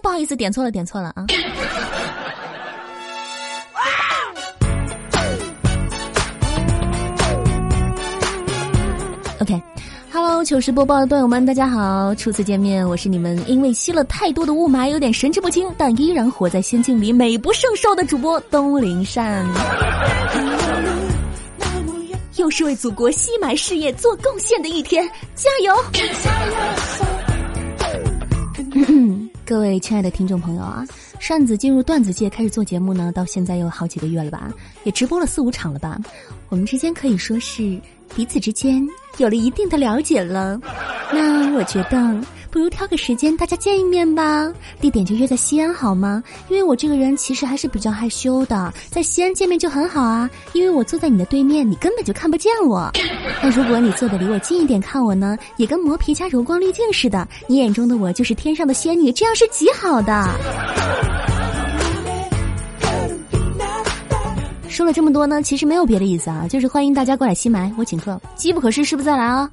不好意思，点错了，点错了啊。OK，Hello，糗事播报的段友们，大家好，初次见面，我是你们因为吸了太多的雾霾，有点神志不清，但依然活在仙境里，美不胜收的主播东林善。又是为祖国吸霾事业做贡献的一天，加油！各位亲爱的听众朋友啊，扇子进入段子界开始做节目呢，到现在有好几个月了吧，也直播了四五场了吧，我们之间可以说是。彼此之间有了一定的了解了，那我觉得不如挑个时间大家见一面吧。地点就约在西安好吗？因为我这个人其实还是比较害羞的，在西安见面就很好啊。因为我坐在你的对面，你根本就看不见我。那如果你坐的离我近一点看我呢，也跟磨皮加柔光滤镜似的，你眼中的我就是天上的仙女，这样是极好的。说了这么多呢，其实没有别的意思啊，就是欢迎大家过来吸霾，我请客，机不可失，失不再来啊。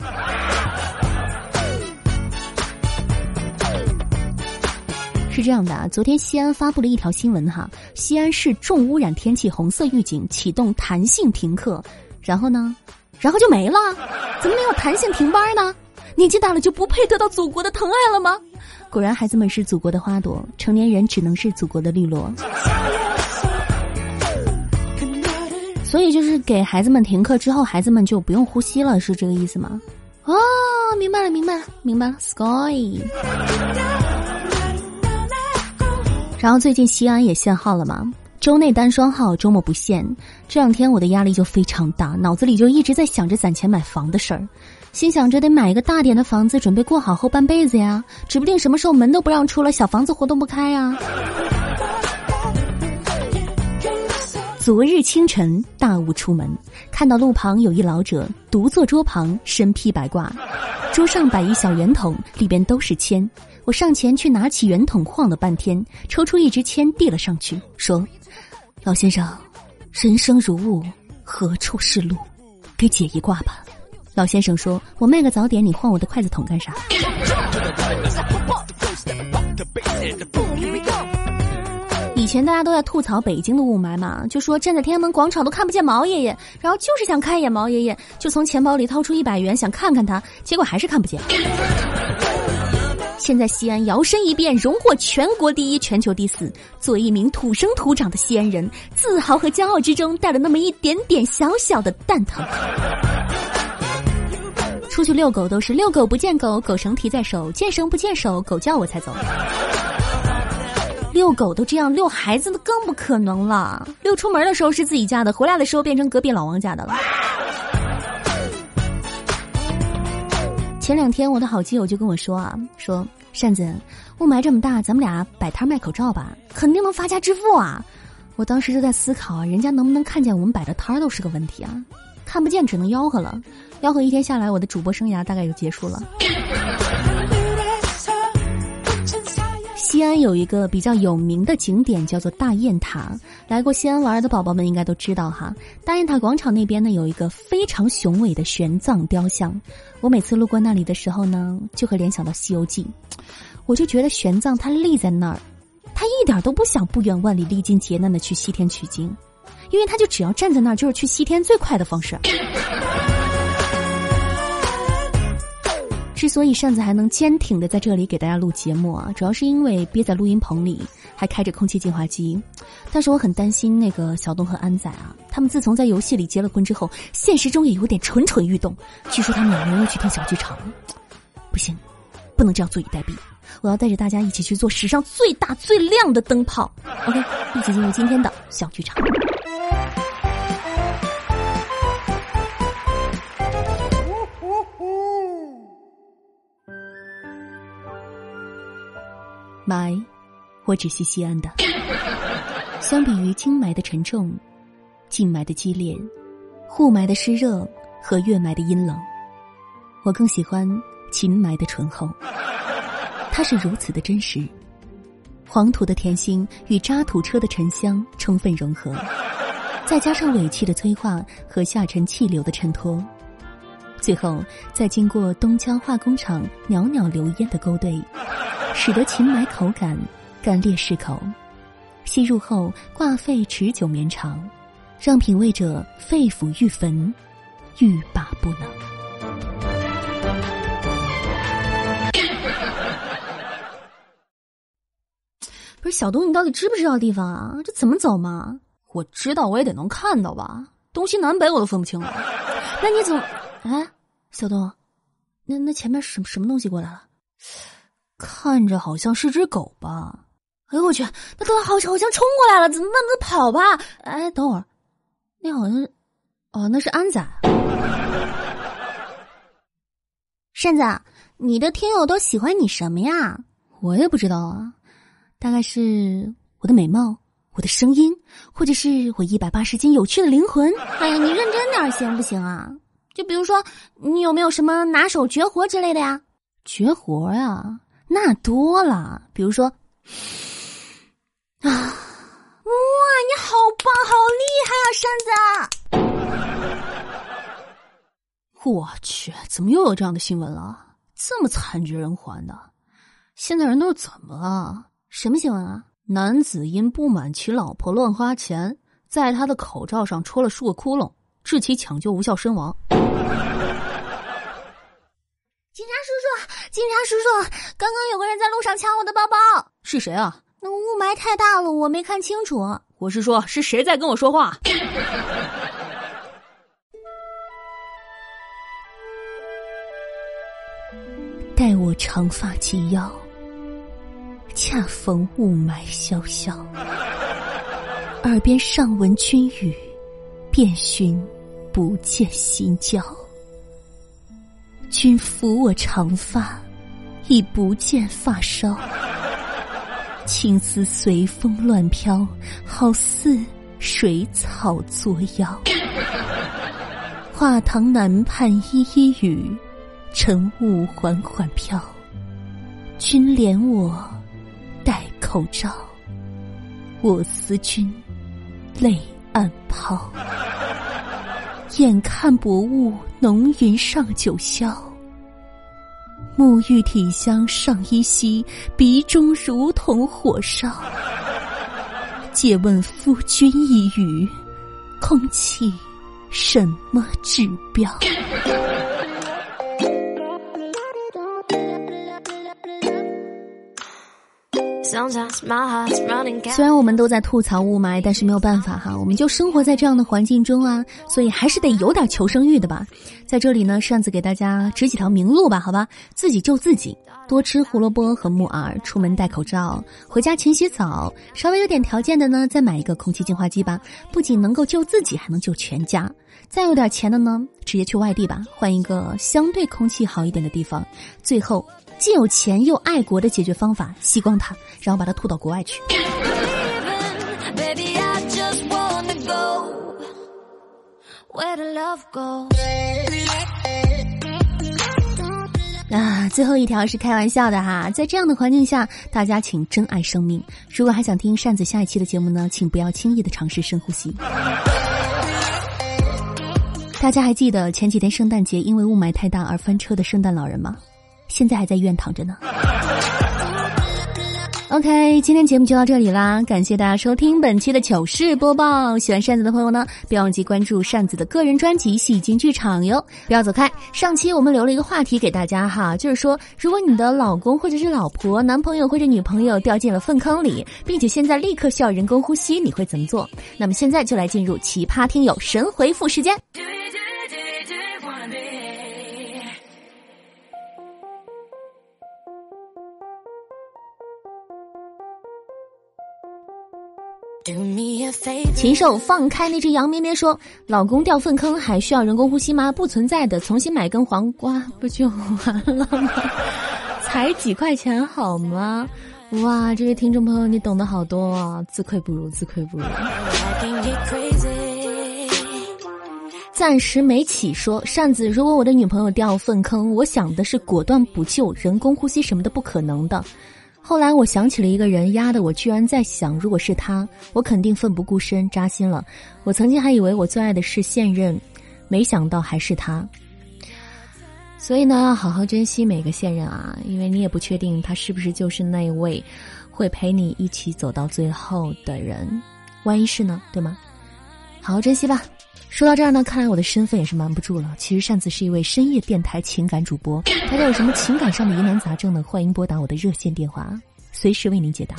是这样的啊，昨天西安发布了一条新闻哈，西安市重污染天气红色预警，启动弹性停课，然后呢，然后就没了，怎么没有弹性停班呢？年纪大了就不配得到祖国的疼爱了吗？果然，孩子们是祖国的花朵，成年人只能是祖国的绿萝。所以就是给孩子们停课之后，孩子们就不用呼吸了，是这个意思吗？哦，明白了，明白了，明白了，sky。然后最近西安也限号了嘛，周内单双号，周末不限。这两天我的压力就非常大，脑子里就一直在想着攒钱买房的事儿，心想着得买一个大点的房子，准备过好后半辈子呀，指不定什么时候门都不让出了，小房子活动不开呀。昨日清晨，大雾出门，看到路旁有一老者独坐桌旁，身披白褂，桌上摆一小圆筒，里边都是铅。我上前去拿起圆筒，晃了半天，抽出一支铅递了上去，说：“老先生，人生如雾，何处是路？给解一卦吧。”老先生说：“我卖个早点，你晃我的筷子筒干啥？” 以前大家都在吐槽北京的雾霾嘛，就说站在天安门广场都看不见毛爷爷，然后就是想看一眼毛爷爷，就从钱包里掏出一百元想看看他，结果还是看不见。现在西安摇身一变，荣获全国第一、全球第四。作为一名土生土长的西安人，自豪和骄傲之中带了那么一点点小小的蛋疼。出去遛狗都是遛狗不见狗，狗绳提在手，见绳不见手，狗叫我才走。遛狗都这样，遛孩子的更不可能了。遛出门的时候是自己家的，回来的时候变成隔壁老王家的了。前两天我的好基友就跟我说啊，说扇子，雾霾这么大，咱们俩摆摊卖口罩吧，肯定能发家致富啊。我当时就在思考啊，人家能不能看见我们摆的摊儿都是个问题啊，看不见只能吆喝了，吆喝一天下来，我的主播生涯大概就结束了。西安有一个比较有名的景点叫做大雁塔，来过西安玩的宝宝们应该都知道哈。大雁塔广场那边呢有一个非常雄伟的玄奘雕像，我每次路过那里的时候呢，就会联想到《西游记》，我就觉得玄奘他立在那儿，他一点都不想不远万里历尽劫难的去西天取经，因为他就只要站在那儿就是去西天最快的方式。之所以扇子还能坚挺的在这里给大家录节目啊，主要是因为憋在录音棚里，还开着空气净化机。但是我很担心那个小东和安仔啊，他们自从在游戏里结了婚之后，现实中也有点蠢蠢欲动。据说他们两个人又去听小剧场，不行，不能这样坐以待毙。我要带着大家一起去做史上最大最亮的灯泡。OK，一起进入今天的小剧场。霾，我只吸西安的。相比于京霾的沉重，静霾的激烈，雾霾的湿热和月霾的阴冷，我更喜欢秦霾的醇厚。它是如此的真实，黄土的甜腥与渣土车的沉香充分融合，再加上尾气的催化和下沉气流的衬托，最后再经过东郊化工厂袅袅流烟的勾兑。使得秦霾口感干裂适口，吸入后挂肺持久绵长，让品味者肺腑欲焚，欲罢不能。不是小东，你到底知不知道地方啊？这怎么走嘛？我知道，我也得能看到吧？东西南北我都分不清了。那你怎么？哎，小东，那那前面什么什么东西过来了？看着好像是只狗吧？哎呦我去，那它好像好像冲过来了，怎么办？那跑吧！哎，等会儿，那好像是，哦，那是安仔。扇子，你的听友都喜欢你什么呀？我也不知道啊。大概是我的美貌，我的声音，或者是我一百八十斤有趣的灵魂。哎呀，你认真点行不行啊？就比如说，你有没有什么拿手绝活之类的呀？绝活呀，那多了。比如说，啊，哇，你好棒，好厉害啊，扇子！我去，怎么又有这样的新闻了？这么惨绝人寰的，现在人都是怎么了？什么新闻啊？男子因不满其老婆乱花钱，在他的口罩上戳了数个窟窿，致其抢救无效身亡。警察叔叔，警察叔叔，刚刚有个人在路上抢我的包包，是谁啊？那雾霾太大了，我没看清楚。我是说，是谁在跟我说话？待我长发及腰。恰逢雾霾萧萧，耳边尚闻君语，遍寻不见心焦。君抚我长发，已不见发梢。青丝随风乱飘，好似水草作妖。画堂南畔依依雨，晨雾缓缓飘。君怜我戴。口罩，我思君，泪暗抛。眼看薄雾浓云上九霄，沐浴体香上衣稀，鼻中如同火烧。借问夫君一语，空气什么指标？虽然我们都在吐槽雾霾，但是没有办法哈，我们就生活在这样的环境中啊，所以还是得有点求生欲的吧。在这里呢，扇子给大家指几条明路吧，好吧，自己救自己，多吃胡萝卜和木耳，出门戴口罩，回家勤洗澡，稍微有点条件的呢，再买一个空气净化机吧，不仅能够救自己，还能救全家。再有点钱的呢，直接去外地吧，换一个相对空气好一点的地方。最后。既有钱又爱国的解决方法，吸光它，然后把它吐到国外去。啊，最后一条是开玩笑的哈，在这样的环境下，大家请珍爱生命。如果还想听扇子下一期的节目呢，请不要轻易的尝试深呼吸。大家还记得前几天圣诞节因为雾霾太大而翻车的圣诞老人吗？现在还在医院躺着呢。OK，今天节目就到这里啦，感谢大家收听本期的糗事播报。喜欢扇子的朋友呢，别忘记关注扇子的个人专辑《戏精剧场》哟。不要走开，上期我们留了一个话题给大家哈，就是说，如果你的老公或者是老婆、男朋友或者女朋友掉进了粪坑里，并且现在立刻需要人工呼吸，你会怎么做？那么现在就来进入奇葩听友神回复时间。禽兽放开那只羊咩咩说：“老公掉粪坑还需要人工呼吸吗？不存在的，重新买根黄瓜不就完了吗？才几块钱好吗？哇，这位听众朋友，你懂得好多啊！自愧不如，自愧不如。”暂时没起说扇子，如果我的女朋友掉粪坑，我想的是果断补救，人工呼吸什么的不可能的。后来我想起了一个人，压的我居然在想，如果是他，我肯定奋不顾身，扎心了。我曾经还以为我最爱的是现任，没想到还是他。所以呢，要好好珍惜每个现任啊，因为你也不确定他是不是就是那位会陪你一起走到最后的人，万一是呢？对吗？好好珍惜吧。说到这儿呢，看来我的身份也是瞒不住了。其实扇子是一位深夜电台情感主播，大家有什么情感上的疑难杂症呢？欢迎拨打我的热线电话，随时为您解答。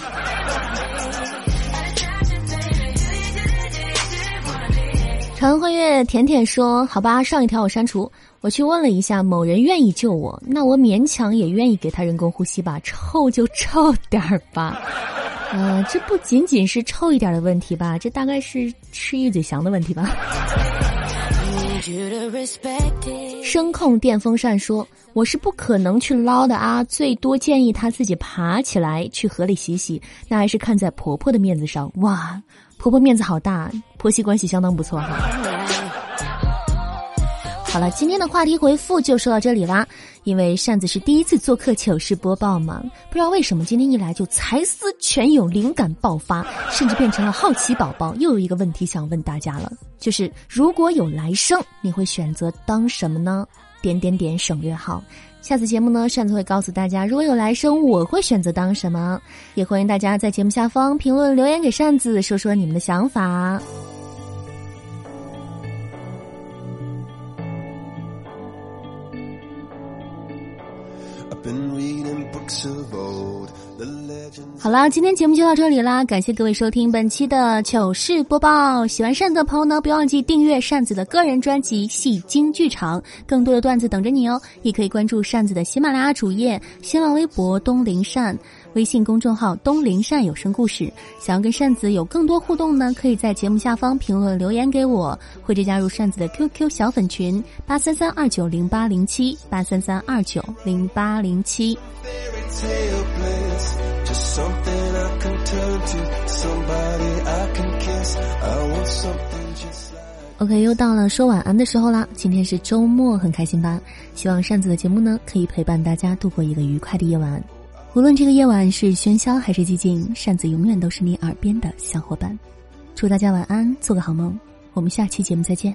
长辉月甜甜说：“好吧，上一条我删除。我去问了一下，某人愿意救我，那我勉强也愿意给他人工呼吸吧。臭就臭点儿吧。呃，这不仅仅是臭一点的问题吧？这大概是吃一嘴翔的问题吧。”声控电风扇说：“我是不可能去捞的啊，最多建议他自己爬起来去河里洗洗。那还是看在婆婆的面子上，哇。”婆婆面子好大，婆媳关系相当不错哈。好了，今天的话题回复就说到这里啦。因为扇子是第一次做客糗事播报嘛，不知道为什么今天一来就才思泉涌，灵感爆发，甚至变成了好奇宝宝。又有一个问题想问大家了，就是如果有来生，你会选择当什么呢？点点点省略号。下次节目呢，扇子会告诉大家，如果有来生，我会选择当什么。也欢迎大家在节目下方评论留言给扇子，说说你们的想法。好了，今天节目就到这里啦，感谢各位收听本期的糗事播报。喜欢扇子的朋友呢，不要忘记订阅扇子的个人专辑《戏精剧场》，更多的段子等着你哦。也可以关注扇子的喜马拉雅主页、新浪微博东林扇、微信公众号东林扇有声故事。想要跟扇子有更多互动呢，可以在节目下方评论留言给我，或者加入扇子的 QQ 小粉群八三三二九零八零七八三三二九零八零七。OK，又到了说晚安的时候啦！今天是周末，很开心吧？希望扇子的节目呢，可以陪伴大家度过一个愉快的夜晚。无论这个夜晚是喧嚣还是寂静，扇子永远都是你耳边的小伙伴。祝大家晚安，做个好梦。我们下期节目再见。